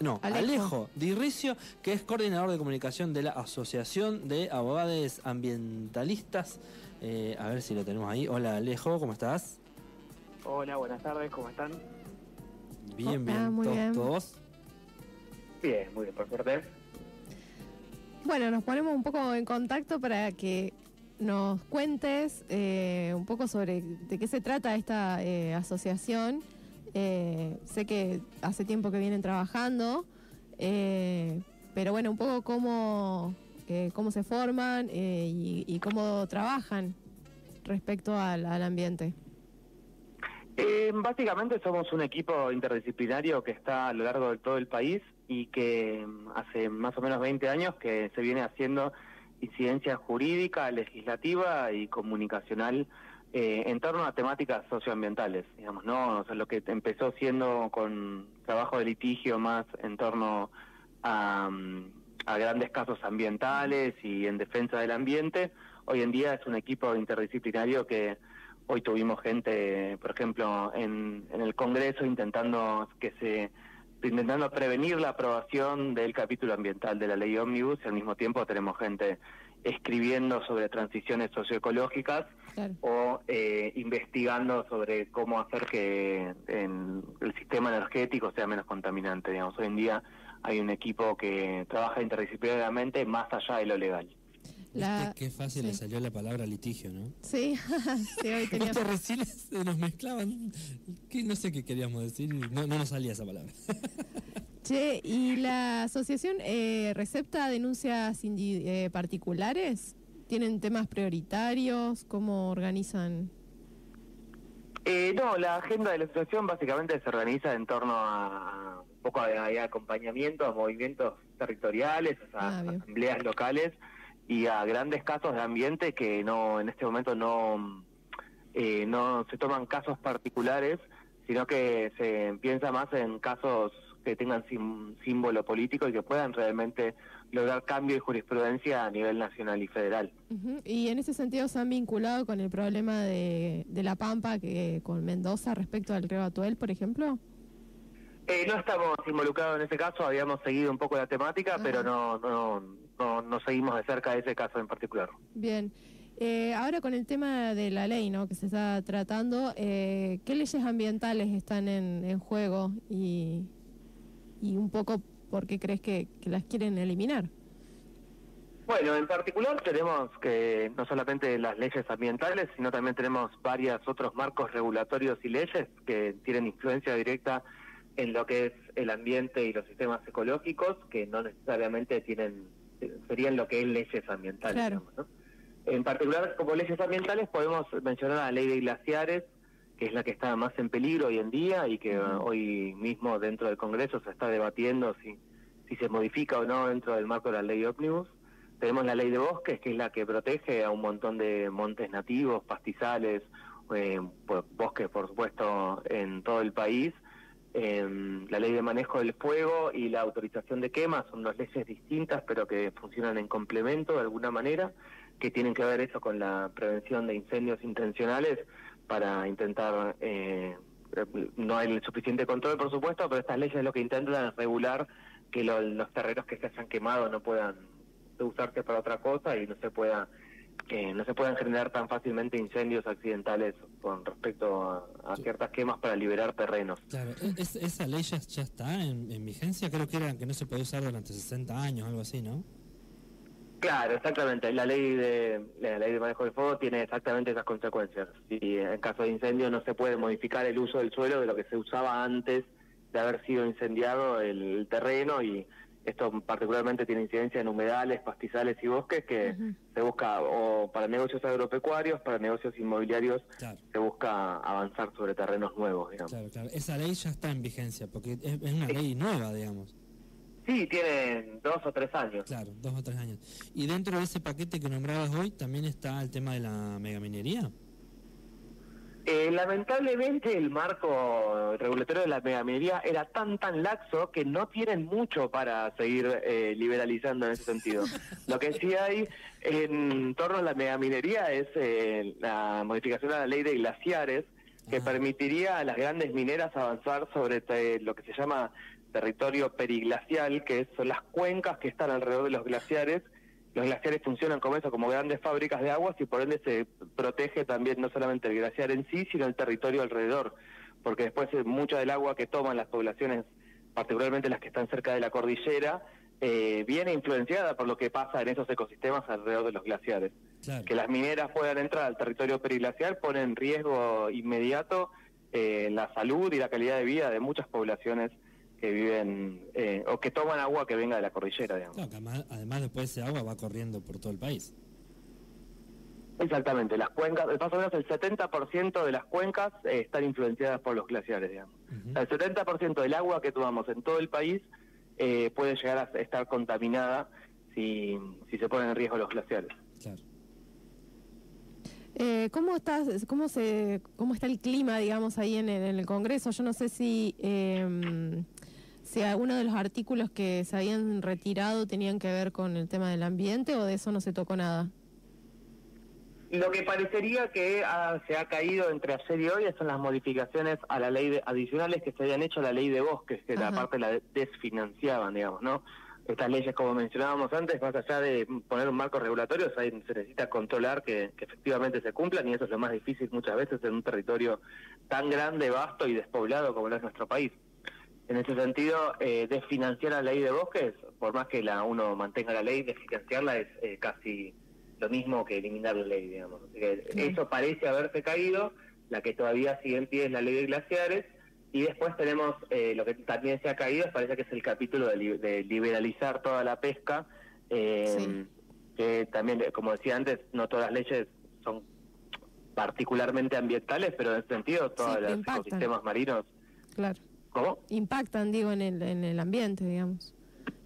No, Alejo, Alejo que es coordinador de comunicación de la Asociación de Abogados Ambientalistas. Eh, a ver si lo tenemos ahí. Hola Alejo, ¿cómo estás? Hola, buenas tardes, ¿cómo están? Bien, bien, muy bien. ¿todos? Bien, muy bien, por suerte. Bueno, nos ponemos un poco en contacto para que nos cuentes eh, un poco sobre de qué se trata esta eh, asociación. Eh, sé que hace tiempo que vienen trabajando, pero bueno, un poco cómo, cómo se forman y, cómo trabajan respecto al, ambiente. básicamente somos un equipo interdisciplinario que está a lo largo de todo el país y que mm, hace más o menos 20 años que se viene haciendo incidencia jurídica, legislativa y comunicacional eh, en torno a temáticas socioambientales, digamos, ¿no? O sea, lo que empezó siendo con trabajo de litigio más en torno a, mm, a grandes casos ambientales y en defensa del ambiente, hoy en día es un equipo interdisciplinario que hoy tuvimos gente, por ejemplo, en, en el Congreso intentando que se intentando prevenir la aprobación del capítulo ambiental de la ley Omnibus y al mismo tiempo tenemos gente escribiendo sobre transiciones socioecológicas o eh, investigando sobre cómo hacer que el sistema energético sea menos contaminante. Digamos, hoy en día hay un equipo que trabaja interdisciplinariamente más allá de lo legal. La... Qué fácil le salió la palabra litigio, ¿no? Sí, sí hoy tenía... recién nos mezclaban, no sé qué queríamos decir, no, no nos salía esa palabra. Che, ¿y la asociación eh, recepta denuncias eh, particulares? ¿Tienen temas prioritarios? ¿Cómo organizan? Eh, no, la agenda de la asociación básicamente se organiza en torno a un poco de, acompañamiento a movimientos territoriales, a ah, asambleas locales y a grandes casos de ambiente que no en este momento no eh, no se toman casos particulares sino que se piensa más en casos que tengan símbolo político y que puedan realmente lograr cambio de jurisprudencia a nivel nacional y federal. Y en ese sentido se han vinculado con el problema de, de La Pampa, que con Mendoza respecto al río Atuel, por ejemplo. Eh, no estamos involucrados en ese caso, habíamos seguido un poco la temática, pero no, no, no, no seguimos de cerca ese caso en particular. Bien. Eh, ahora con el tema de la ley ¿no? que se está tratando, eh, ¿qué leyes ambientales están en, en juego y, y, un poco por qué crees que, las quieren eliminar? Bueno, en particular tenemos que no solamente las leyes ambientales, sino también tenemos varios otros marcos regulatorios y leyes que tienen influencia directa en lo que es el ambiente y los sistemas ecológicos, que no necesariamente tienen serían lo que es leyes ambientales. En particular, como leyes ambientales, podemos mencionar la ley de glaciares, que es la que está más en peligro hoy en día y que hoy mismo dentro del Congreso se está debatiendo si, si se modifica o no dentro del marco de la ley ómnibus. Tenemos la ley de bosques, que es la que protege a un montón de montes nativos, pastizales, eh, bosques, por supuesto, en todo el país eh, la ley de manejo del fuego y la autorización de quemas son dos leyes distintas, pero que funcionan en complemento de alguna manera, que tienen que ver eso con la prevención de incendios intencionales para intentar, eh, no hay el suficiente control, por supuesto, pero estas leyes lo que intentan es regular que los terrenos que se hayan quemado no puedan usarse para otra cosa y no se pueda que no se puedan generar tan fácilmente incendios accidentales con respecto a, ciertas quemas para liberar terrenos. Claro, e-, esa ley ya, está en, vigencia, creo que era que no se podía usar durante 60 años, algo así, ¿no? Claro, exactamente. La ley de la ley de manejo del fuego tiene exactamente esas consecuencias. Si en caso de incendio no se puede modificar el uso del suelo de lo que se usaba antes de haber sido incendiado el terreno y esto particularmente tiene incidencia en humedales, pastizales y bosques que se busca, o para negocios agropecuarios, para negocios inmobiliarios, se busca avanzar sobre terrenos nuevos, digamos. Claro, claro. Esa ley ya está en vigencia, porque es, una ley nueva, digamos. Sí, tiene dos o tres años. Claro, dos o tres años. Y dentro de ese paquete que nombrabas hoy, ¿también está el tema de la megaminería? Eh, lamentablemente el marco regulatorio de la megaminería era tan tan laxo que no tienen mucho para seguir eh, liberalizando en ese sentido. Lo que sí hay en torno a la megaminería es eh, la modificación de la ley de glaciares que permitiría a las grandes mineras avanzar sobre lo que se llama territorio periglacial, que son las cuencas que están alrededor de los glaciares. Los glaciares funcionan como eso, como grandes fábricas de aguas y por ende se protege también no solamente el glaciar en sí, sino el territorio alrededor, porque después eh, mucha del agua que toman las poblaciones, particularmente las que están cerca de la cordillera, eh, viene influenciada por lo que pasa en esos ecosistemas alrededor de los glaciares. Que las mineras puedan entrar al territorio periglacial pone en riesgo inmediato eh, la salud y la calidad de vida de muchas poblaciones que viven eh, o que toman agua que venga de la cordillera, digamos. además, después ese agua va corriendo por todo el país. Exactamente, las cuencas, más o menos el 70% de las cuencas eh, están influenciadas por los glaciares, digamos. el 70% del agua que tomamos en todo el país eh, puede llegar a estar contaminada si, si se ponen en riesgo los glaciares. Claro. Eh, ¿Cómo estás, cómo se, cómo está el clima, digamos, ahí en el, Congreso? Yo no sé si eh, si alguno de los artículos que se habían retirado tenían que ver con el tema del ambiente o de eso no se tocó nada. Lo que parecería que se ha caído entre ayer y hoy son las modificaciones a la ley de, adicionales que se habían hecho a la ley de bosques, que la parte la desfinanciaban, digamos, ¿no? Estas leyes, como mencionábamos antes, más allá de poner un marco regulatorio, se necesita controlar que, efectivamente se cumplan y eso es lo más difícil muchas veces en un territorio tan grande, vasto y despoblado como es nuestro país. En ese sentido, eh, desfinanciar la ley de bosques, por más que la uno mantenga la ley, desfinanciarla es eh, casi lo mismo que eliminar la ley, digamos. Eso parece haberse caído, la que todavía sigue en pie es la ley de glaciares, y después tenemos eh, lo que también se ha caído, parece que es el capítulo de, liberalizar toda la pesca, eh, que también, como decía antes, no todas las leyes son particularmente ambientales, pero en ese sentido todos los ecosistemas marinos... Claro. ¿Cómo? Impactan, digo, en el, en el ambiente, digamos.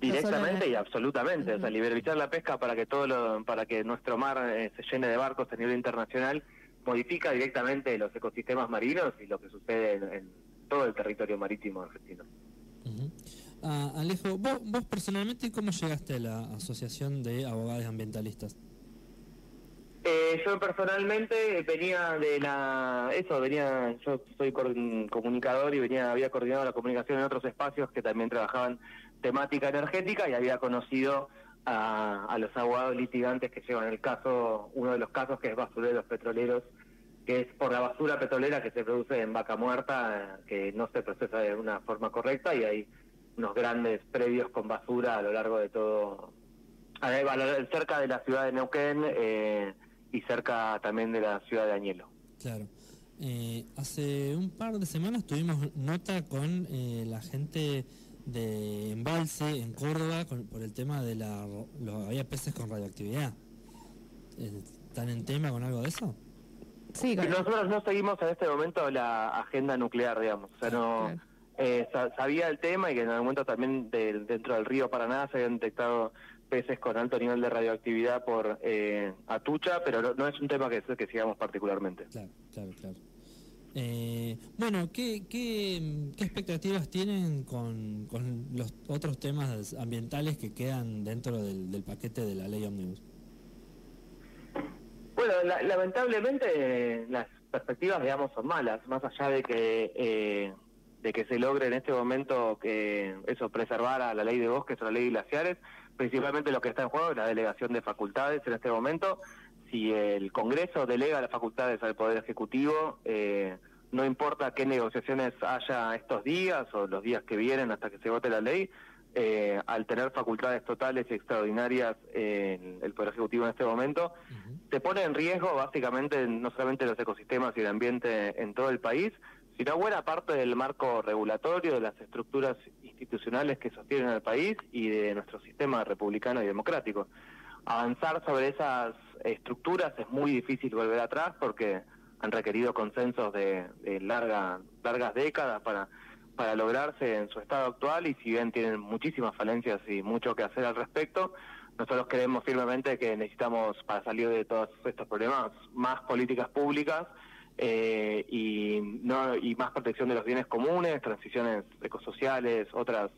Directamente y absolutamente, o sea, liberalizar la pesca para que todo lo, para que nuestro mar eh, se llene de barcos a nivel internacional modifica directamente los ecosistemas marinos y lo que sucede en, todo el territorio marítimo argentino. Ah, Alejo, vos, vos personalmente, ¿cómo llegaste a la Asociación de Abogados Ambientalistas? Eh, yo personalmente venía de la, eso, venía, yo soy comunicador y venía, había coordinado la comunicación en otros espacios que también trabajaban temática energética y había conocido a, los abogados litigantes que llevan el caso, uno de los casos que es basureros petroleros, que es por la basura petrolera que se produce en vaca muerta, que no se procesa de una forma correcta y hay unos grandes predios con basura a lo largo de todo, cerca de la ciudad de Neuquén eh, y cerca también de la ciudad de Añelo. Claro. Eh, hace un par de semanas tuvimos nota con eh, la gente de embalse en Córdoba por el tema de la... había peces con radioactividad. ¿Están en tema con algo de eso? Sí, Nosotros no seguimos en este momento la agenda nuclear, digamos. O sea, no... Eh, sabía el tema y que en algún momento también dentro del río Paraná se habían detectado peces con alto nivel de radioactividad por eh, Atucha, pero no, es un tema que, que sigamos particularmente. Claro, claro, claro. Eh, bueno, ¿qué, qué, expectativas tienen con, los otros temas ambientales que quedan dentro del, paquete de la ley Omnibus? Bueno, lamentablemente las perspectivas, digamos, son malas, más allá de que de que se logre en este momento que eso preservar a la ley de bosques o la ley de glaciares, principalmente lo que está en juego es la delegación de facultades en este momento. Si el Congreso delega las facultades al Poder Ejecutivo, eh, no importa qué negociaciones haya estos días o los días que vienen hasta que se vote la ley, eh, al tener facultades totales y extraordinarias en el Poder Ejecutivo en este momento, se pone en riesgo básicamente no solamente los ecosistemas y el ambiente en todo el país, sino buena parte del marco regulatorio, de las estructuras institucionales que sostienen al país y de nuestro sistema republicano y democrático. Avanzar sobre esas estructuras es muy difícil volver atrás porque han requerido consensos de, larga, largas décadas para, para lograrse en su estado actual y si bien tienen muchísimas falencias y mucho que hacer al respecto, nosotros creemos firmemente que necesitamos para salir de todos estos problemas más políticas públicas eh, y no y más protección de los bienes comunes, transiciones ecosociales, otras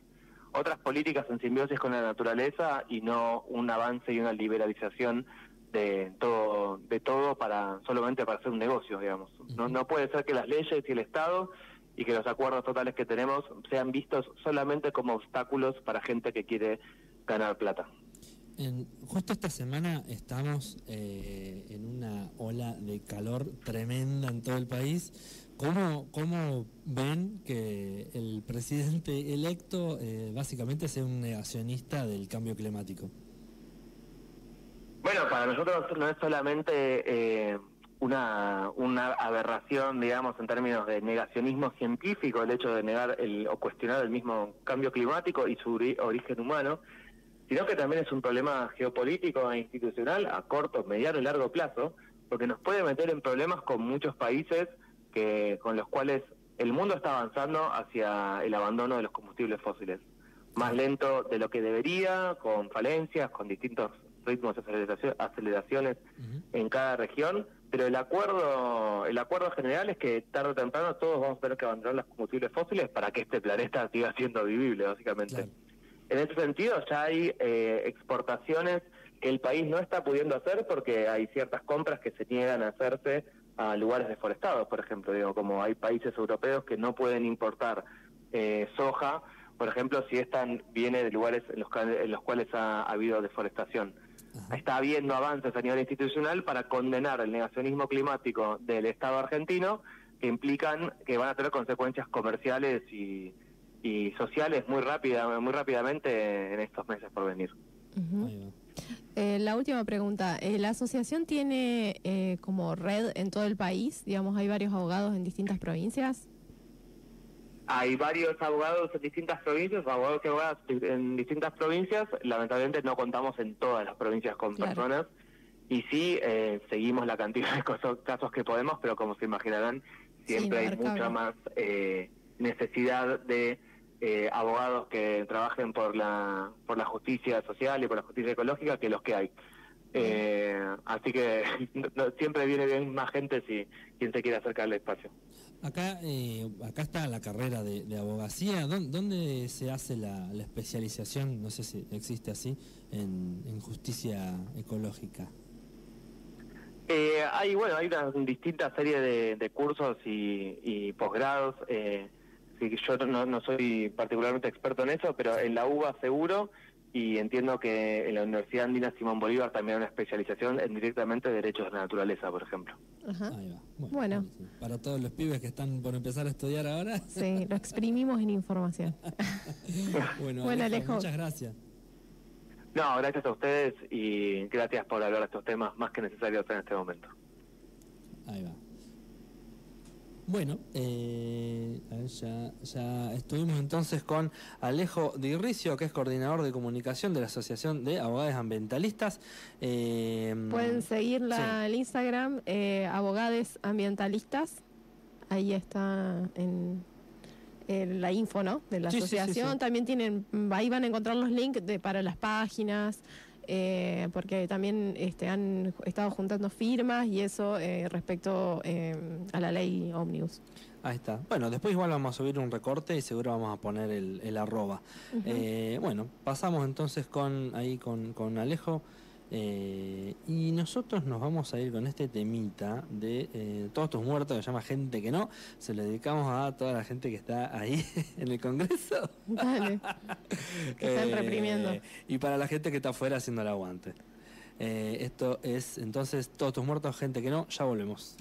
otras políticas en simbiosis con la naturaleza y no un avance y una liberalización de todo, de todo para solamente para hacer un negocio, digamos. No, no puede ser que las leyes y el Estado y que los acuerdos totales que tenemos sean vistos solamente como obstáculos para gente que quiere ganar plata. En, justo esta semana estamos eh, en una ola de calor tremenda en todo el país. ¿Cómo, cómo ven que el presidente electo eh, básicamente sea un negacionista del cambio climático? Bueno, para nosotros no es solamente eh, una, una aberración, digamos, en términos de negacionismo científico, el hecho de negar el, o cuestionar el mismo cambio climático y su origen humano, sino que también es un problema geopolítico e institucional a corto, mediano y largo plazo, porque nos puede meter en problemas con muchos países que con los cuales el mundo está avanzando hacia el abandono de los combustibles fósiles. Más lento de lo que debería, con falencias, con distintos ritmos de aceleraciones en cada región, pero el acuerdo el acuerdo general es que tarde o temprano todos vamos a tener que abandonar los combustibles fósiles para que este planeta siga siendo vivible, básicamente. En ese sentido ya hay eh, exportaciones que el país no está pudiendo hacer porque hay ciertas compras que se niegan a hacerse a lugares deforestados, por ejemplo, digo, como hay países europeos que no pueden importar eh, soja, por ejemplo, si esta viene de lugares en los, en los cuales ha habido deforestación. Está habiendo avances a nivel institucional para condenar el negacionismo climático del Estado argentino que implican que van a tener consecuencias comerciales y, sociales muy rápida, muy rápidamente en estos meses por venir. Eh, la última pregunta. Eh, ¿La asociación tiene eh, como red en todo el país? Digamos, hay varios abogados en distintas provincias. Hay varios abogados en distintas provincias, abogados y abogadas en distintas provincias. Lamentablemente no contamos en todas las provincias con personas. Y sí, eh, seguimos la cantidad de casos, que podemos, pero como se imaginarán, siempre hay mucha más eh, necesidad de eh, abogados que trabajen por la, por la justicia social y por la justicia ecológica que los que hay. así que siempre viene bien más gente si quien se quiere acercar al espacio. Acá, eh, acá está la carrera de, abogacía. ¿Dónde, se hace la, especialización, no sé si existe así, en, justicia ecológica? Eh, hay, bueno, hay una distinta serie de, cursos y, posgrados. Eh, yo no, no, soy particularmente experto en eso, pero en la UBA seguro y entiendo que en la Universidad Andina Simón Bolívar también hay una especialización en directamente derechos de la naturaleza, por ejemplo. Ahí va. Bueno, para todos los pibes que están por empezar a estudiar ahora. Sí, lo exprimimos en información. bueno, Alejo, muchas gracias. No, gracias a ustedes y gracias por hablar de estos temas más que necesarios en este momento. Ahí va. Bueno, eh, ya, ya, estuvimos entonces con Alejo Dirricio, que es coordinador de comunicación de la Asociación de Abogados Ambientalistas. Eh, Pueden seguirla en Instagram, eh, Abogades Ambientalistas. Ahí está en, la info, ¿no? De la asociación. También tienen, ahí van a encontrar los links de, para las páginas. Eh, porque también este, han estado juntando firmas y eso eh, respecto eh, a la ley Omnibus. Ahí está. Bueno, después igual vamos a subir un recorte y seguro vamos a poner el, arroba. bueno, pasamos entonces con ahí con, con Alejo. Eh, y nosotros nos vamos a ir con este temita de eh, Todos tus muertos, que se llama Gente que no. Se lo dedicamos a toda la gente que está ahí en el Congreso. Dale. que están eh, reprimiendo. Y para la gente que está afuera haciendo el aguante. esto es entonces Todos tus muertos, gente que no. Ya volvemos.